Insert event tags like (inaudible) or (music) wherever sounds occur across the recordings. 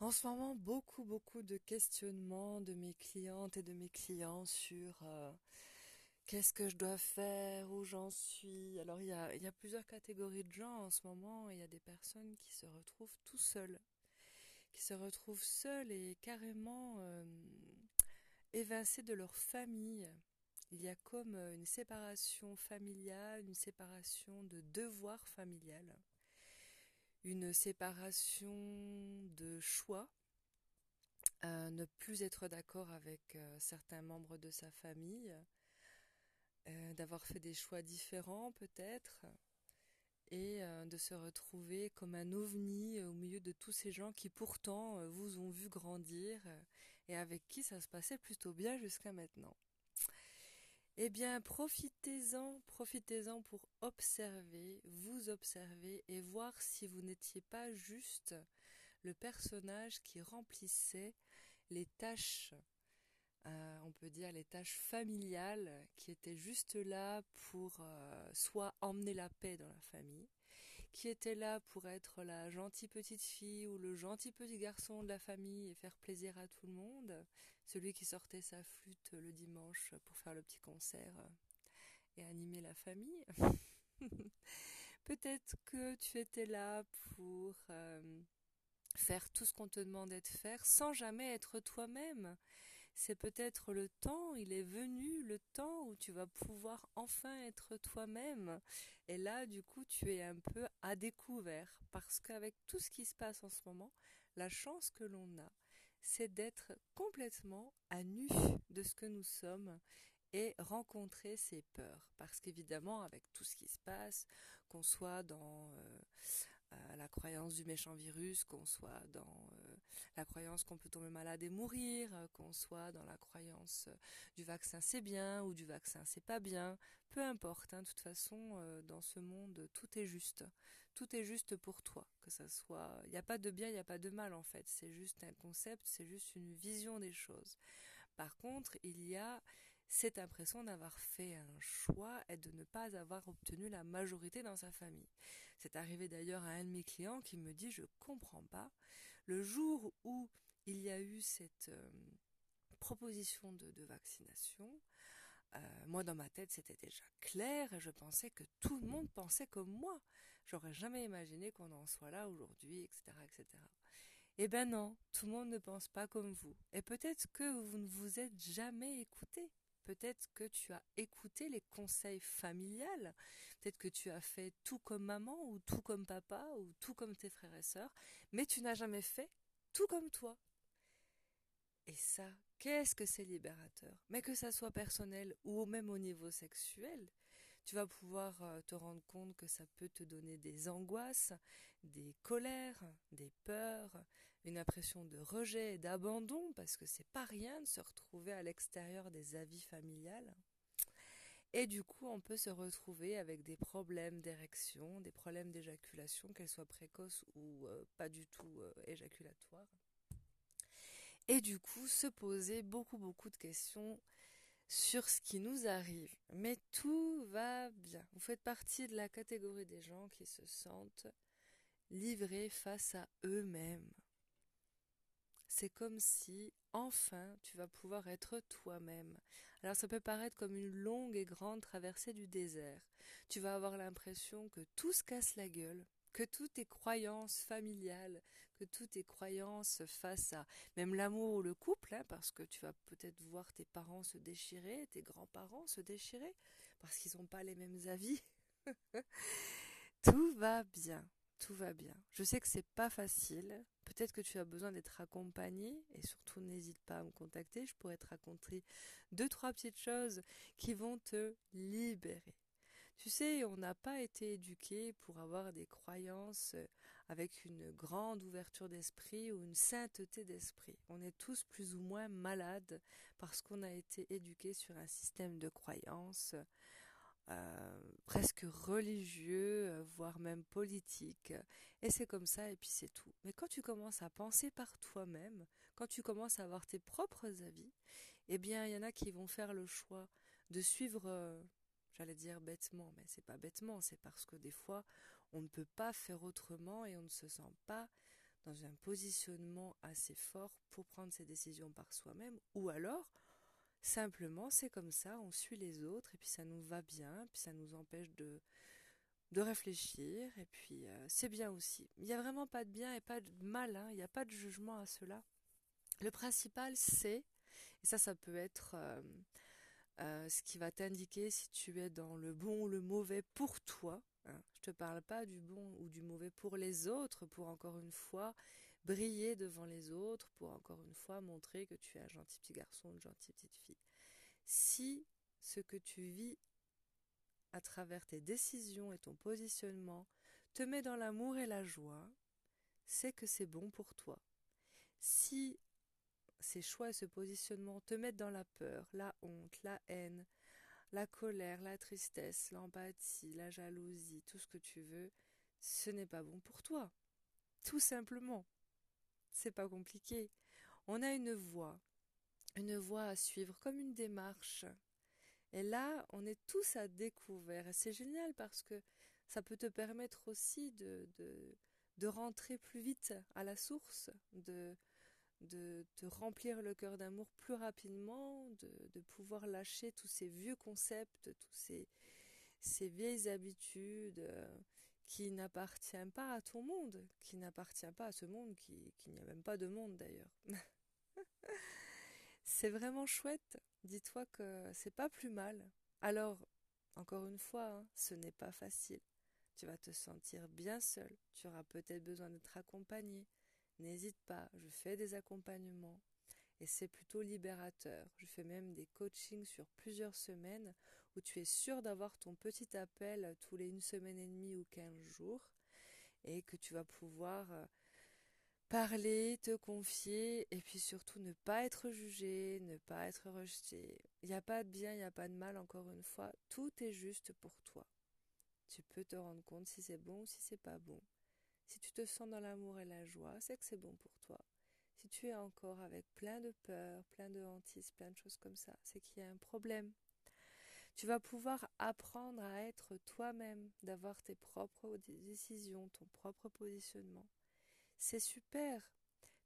En ce moment, beaucoup, beaucoup de questionnements de mes clientes et de mes clients sur euh, qu'est-ce que je dois faire, où j'en suis. Alors, il y a, plusieurs catégories de gens en ce moment. Il y a des personnes qui se retrouvent tout seuls, qui se retrouvent seuls et carrément euh, évincés de leur famille. Il y a comme une séparation familiale, une séparation de devoir familial une séparation de choix, euh, ne plus être d'accord avec euh, certains membres de sa famille, euh, d'avoir fait des choix différents peut-être, et de se retrouver comme un ovni au milieu de tous ces gens qui pourtant vous ont vu grandir et avec qui ça se passait plutôt bien jusqu'à maintenant. Eh bien, profitez-en, profitez-en pour observer, vous observer et voir si vous n'étiez pas juste le personnage qui remplissait les tâches, euh, on peut dire les tâches familiales, qui étaient juste là pour euh, soit emmener la paix dans la famille, qui était là pour être la gentille petite fille ou le gentil petit garçon de la famille et faire plaisir à tout le monde, celui qui sortait sa flûte le dimanche pour faire le petit concert et animer la famille. (laughs) Peut-être que tu étais là pour euh, faire tout ce qu'on te demandait de faire sans jamais être toi-même c'est peut-être le temps, il est venu le temps où tu vas pouvoir enfin être toi-même. Et là, du coup, tu es un peu à découvert parce qu'avec tout ce qui se passe en ce moment, la chance que l'on a, c'est d'être complètement à nu de ce que nous sommes et rencontrer ses peurs. Parce qu'évidemment, avec tout ce qui se passe, qu'on soit dans euh, la croyance du méchant virus, qu'on soit dans euh, la croyance qu'on peut tomber malade et mourir, euh, qu'on soit dans la croyance euh, du vaccin c'est bien ou du vaccin c'est pas bien, peu importe, hein, de toute façon, dans ce monde, tout est juste. Tout est juste pour toi, que ça soit... Il n'y a pas de bien, il n'y a pas de mal en fait, c'est juste un concept, c'est juste une vision des choses. Par contre, il y a cette impression d'avoir fait un choix et de ne pas avoir obtenu la majorité dans sa famille. C'est arrivé d'ailleurs à un de mes clients qui me dit je comprends pas. Le jour où il y a eu cette euh, proposition de, vaccination, euh, moi dans ma tête c'était déjà clair et je pensais que tout le monde pensait comme moi. J'aurais jamais imaginé qu'on en soit là aujourd'hui, etc., etc. Eh ben non, tout le monde ne pense pas comme vous. Et peut-être que vous ne vous êtes jamais écouté peut-être que tu as écouté les conseils familiales, peut-être que tu as fait tout comme maman ou tout comme papa ou tout comme tes frères et sœurs, mais tu n'as jamais fait tout comme toi. Et ça, qu'est-ce que c'est libérateur? Mais que ça soit personnel ou même au niveau sexuel, tu vas pouvoir euh, te rendre compte que ça peut te donner des angoisses, des colères, des peurs, une impression de rejet et d'abandon, parce que c'est pas rien de se retrouver à l'extérieur des avis familiales. Et du coup, on peut se retrouver avec des problèmes d'érection, des problèmes d'éjaculation, qu'elles soient précoces ou euh, pas du tout euh, éjaculatoires. Et du coup, se poser beaucoup, beaucoup de questions sur ce qui nous arrive. Mais tout va bien. Vous faites partie de la catégorie des gens qui se sentent livrés face à eux-mêmes. C'est comme si enfin tu vas pouvoir être toi-même. Alors ça peut paraître comme une longue et grande traversée du désert. Tu vas avoir l'impression que tout se casse la gueule, que toutes tes croyances familiales, que toutes tes croyances face à même l'amour ou le couple, hein, parce que tu vas peut-être voir tes parents se déchirer, tes grands-parents se déchirer, parce qu'ils n'ont pas les mêmes avis. (laughs) tout va bien, tout va bien. Je sais que c'est pas facile. Peut-être que tu as besoin d'être accompagné et surtout n'hésite pas à me contacter. Je pourrais te raconter deux trois petites choses qui vont te libérer. Tu sais, on n'a pas été éduqué pour avoir des croyances avec une grande ouverture d'esprit ou une sainteté d'esprit. On est tous plus ou moins malades parce qu'on a été éduqué sur un système de croyances presque religieux, euh, voire même politique. Et c'est comme ça, et puis c'est tout. Mais quand tu commences à penser par toi-même, quand tu commences à avoir tes propres avis, eh bien, il y en a qui vont faire le choix de suivre J'allais dire bêtement, mais c'est pas bêtement, c'est parce que des fois on ne peut pas faire autrement et on ne se sent pas dans un positionnement assez fort pour prendre ses décisions par soi-même, ou alors simplement c'est comme ça, on suit les autres et puis ça nous va bien, puis ça nous empêche de de réfléchir et puis euh, c'est bien aussi. Il n'y a vraiment pas de bien et pas de mal, hein, il n'y a pas de jugement à cela. Le principal c'est, et ça ça peut être euh, euh, ce qui va t'indiquer si tu es dans le bon ou le mauvais pour toi, Hein. Je te parle pas du bon ou du mauvais pour les autres, pour encore une fois briller devant les autres, pour encore une fois montrer que tu es un gentil petit garçon, une gentille petite fille. Si ce que tu vis à travers tes décisions et ton positionnement te met dans l'amour et la joie, c'est que c'est bon pour toi. Si ces choix et ce positionnement te mettent dans la peur, la honte, la haine, la colère, la tristesse, l'empathie, la jalousie, tout ce que tu veux, ce n'est pas bon pour toi. Tout simplement. C'est pas compliqué. On a une voie, une voie à suivre comme une démarche. Et là, on est tous à découvert. C'est génial parce que ça peut te permettre aussi de, de, de rentrer plus vite à la source, de, de te remplir le cœur d'amour plus rapidement, de, de, pouvoir lâcher tous ces vieux concepts, tous ces, ces vieilles habitudes euh, qui n'appartiennent pas à ton monde, qui n'appartient pas à ce monde, qui, qui n'y a même pas de monde d'ailleurs. (laughs) c'est vraiment chouette. Dis-toi que c'est pas plus mal. Alors, encore une fois, hein, ce n'est pas facile. Tu vas te sentir bien seul. Tu auras peut-être besoin d'être accompagné n'hésite pas, je fais des accompagnements et c'est plutôt libérateur. Je fais même des coachings sur plusieurs semaines tu es sûr d'avoir ton petit appel tous les une semaine et demie ou quinze jours et que tu vas pouvoir euh, parler, te confier et puis surtout ne pas être jugé, ne pas être rejeté. Il n'y a pas de bien, il n'y a pas de mal encore une fois, tout est juste pour toi. Tu peux te rendre compte si c'est bon ou si c'est pas bon. Si tu te sens dans l'amour et la joie, c'est que c'est bon pour toi. Si tu es encore avec plein de peur, plein de hantises, plein de choses comme ça, c'est qu'il y a un problème. Tu vas pouvoir apprendre à être toi-même, d'avoir tes propres décisions, ton propre positionnement. C'est super.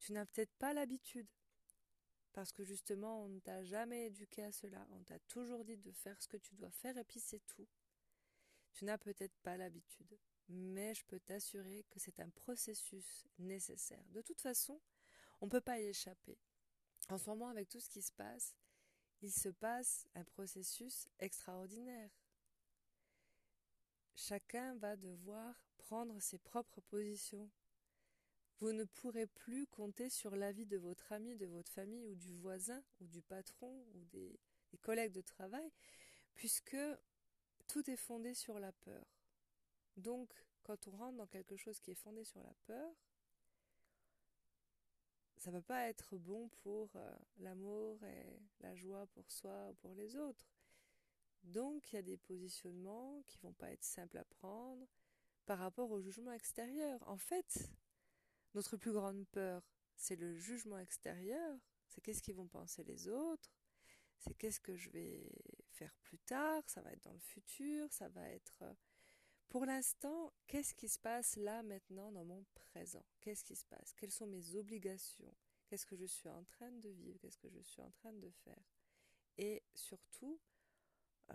Tu n'as peut-être pas l'habitude. Parce que justement, on ne t'a jamais éduqué à cela. On t'a toujours dit de faire ce que tu dois faire et puis c'est tout. Tu n'as peut-être pas l'habitude mais je peux t'assurer que c'est un processus nécessaire. De toute façon, on ne peut pas y échapper. En ce moment, avec tout ce qui se passe, il se passe un processus extraordinaire. Chacun va devoir prendre ses propres positions. Vous ne pourrez plus compter sur l'avis de votre ami, de votre famille ou du voisin ou du patron ou des, collègues de travail, puisque tout est fondé sur la peur. Donc, quand on rentre dans quelque chose qui est fondé sur la peur, ça va pas être bon pour euh, l'amour et la joie pour soi ou pour les autres. Donc, il y a des positionnements qui vont pas être simples à prendre par rapport au jugement extérieur. En fait, notre plus grande peur, c'est le jugement extérieur. C'est qu'est-ce qu'ils vont penser les autres. C'est qu'est-ce que je vais faire plus tard. Ça va être dans le futur. Ça va être euh, pour l'instant, qu'est-ce qui se passe là maintenant dans mon présent? Qu'est-ce qui se passe? Quelles sont mes obligations? Qu'est-ce que je suis en train de vivre? Qu'est-ce que je suis en train de faire? Et surtout, euh,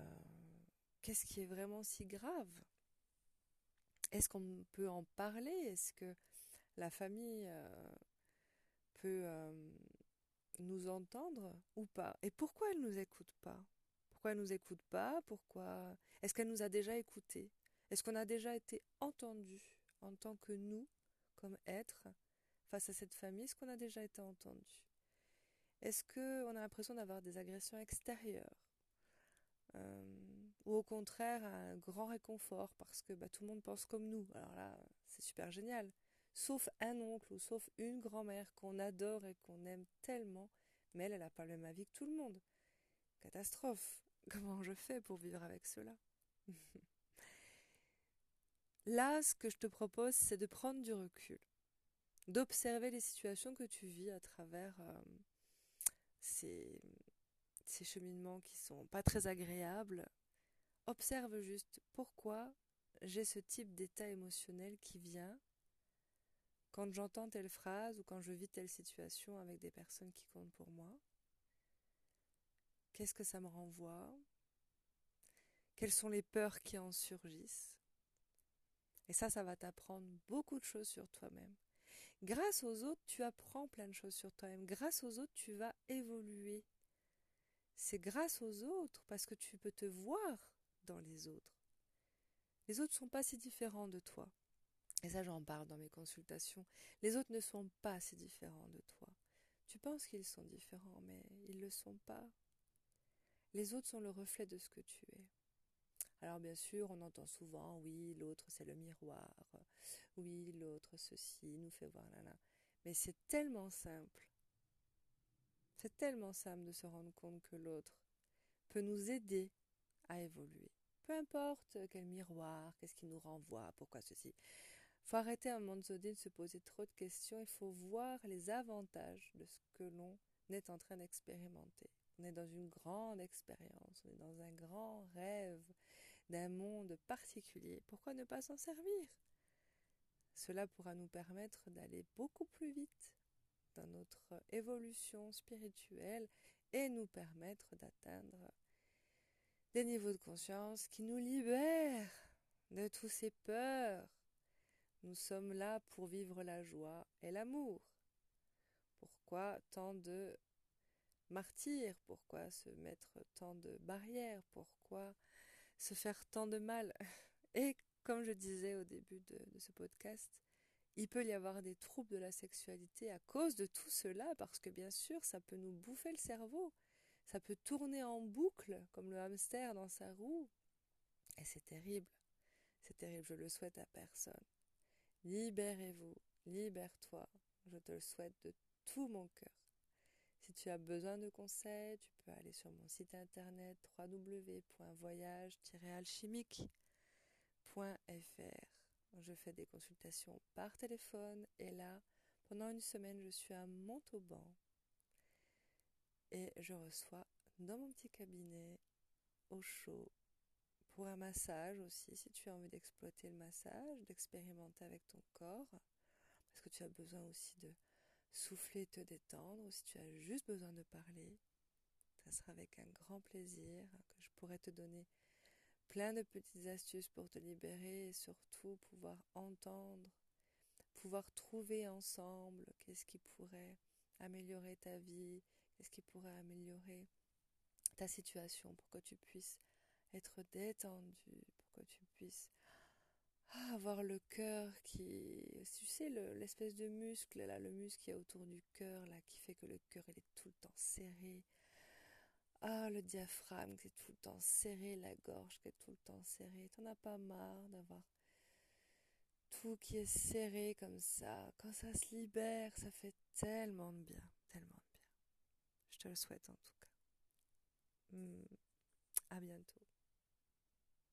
qu'est-ce qui est vraiment si grave? Est-ce qu'on peut en parler? Est-ce que la famille euh, peut euh, nous entendre ou pas? Et pourquoi elle ne nous écoute pas? Pourquoi elle ne nous écoute pas? Pourquoi Est-ce qu'elle nous a déjà écoutés? Est-ce qu'on a déjà été entendu en tant que nous, comme être, face à cette famille? Est-ce qu'on a déjà été entendu? Est-ce qu'on a l'impression d'avoir des agressions extérieures? Euh, Ou au contraire, un grand réconfort parce que bah, tout le monde pense comme nous Alors là, c'est super génial. Sauf un oncle ou sauf une grand-mère qu'on adore et qu'on aime tellement, mais elle, elle n'a pas le même avis que tout le monde. Catastrophe. (laughs) Comment je fais pour vivre avec cela? (laughs) Là, ce que je te propose, c'est de prendre du recul, d'observer les situations que tu vis à travers euh, ces, cheminements qui sont pas très agréables. Observe juste pourquoi j'ai ce type d'état émotionnel qui vient quand j'entends telle phrase ou quand je vis telle situation avec des personnes qui comptent pour moi. Qu'est-ce que ça me renvoie? Quelles sont les peurs qui en surgissent? Et ça, ça va t'apprendre beaucoup de choses sur toi-même. Grâce aux autres, tu apprends plein de choses sur toi-même. Grâce aux autres, tu vas évoluer. C'est grâce aux autres parce que tu peux te voir dans les autres. Les autres ne sont pas si différents de toi. Et ça, j'en parle dans mes consultations. Les autres ne sont pas si différents de toi. Tu penses qu'ils sont différents, mais ils ne le sont pas. Les autres sont le reflet de ce que tu es. Alors bien sûr, on entend souvent, oui, l'autre c'est le miroir, oui, l'autre ceci nous fait voir là là. Mais c'est tellement simple. C'est tellement simple de se rendre compte que l'autre peut nous aider à évoluer. Peu importe quel miroir, qu'est-ce qui nous renvoie, pourquoi ceci. Faut arrêter un moment donné de se poser trop de questions. Il faut voir les avantages de ce que l'on est en train d'expérimenter. On est dans une grande expérience, on est dans un grand rêve d'un monde particulier. Pourquoi ne pas s'en servir? Cela pourra nous permettre d'aller beaucoup plus vite dans notre évolution spirituelle et nous permettre d'atteindre des niveaux de conscience qui nous libèrent de tous ces peurs. Nous sommes là pour vivre la joie et l'amour. Pourquoi tant de martyr Pourquoi se mettre tant de barrières? Pourquoi se faire tant de mal (laughs) Et comme je disais au début de, ce podcast, il peut y avoir des troubles de la sexualité à cause de tout cela, parce que bien sûr, ça peut nous bouffer le cerveau. Ça peut tourner en boucle, comme le hamster dans sa roue. Et c'est terrible. C'est terrible, je le souhaite à personne. Libérez-vous, libère-toi. Je te le souhaite de tout mon cœur. Si tu as besoin de conseils, tu peux aller sur mon site internet www.voyage-alchimique.fr. Je fais des consultations par téléphone et là, pendant une semaine, je suis à Montauban et je reçois dans mon petit cabinet au chaud pour un massage aussi, si tu as envie d'exploiter le massage, d'expérimenter avec ton corps, parce que tu as besoin aussi de souffler, te détendre, si tu as juste besoin de parler, ça sera avec un grand plaisir que je pourrai te donner plein de petites astuces pour te libérer et surtout pouvoir entendre, pouvoir trouver ensemble qu'est-ce qui pourrait améliorer ta vie, qu'est-ce qui pourrait améliorer ta situation pour que tu puisses être détendu, pour que tu puisses ah, avoir le cœur qui, tu sais, l'espèce de muscle, là, le muscle qui est autour du cœur, là, qui fait que le cœur, est tout le temps serré. Ah, le diaphragme qui est tout le temps serré, la gorge qui est tout le temps serrée. T'en as pas marre d'avoir tout qui est serré comme ça? Quand ça se libère, ça fait tellement de bien, tellement de bien. Je te le souhaite en tout cas. Hmm. À bientôt.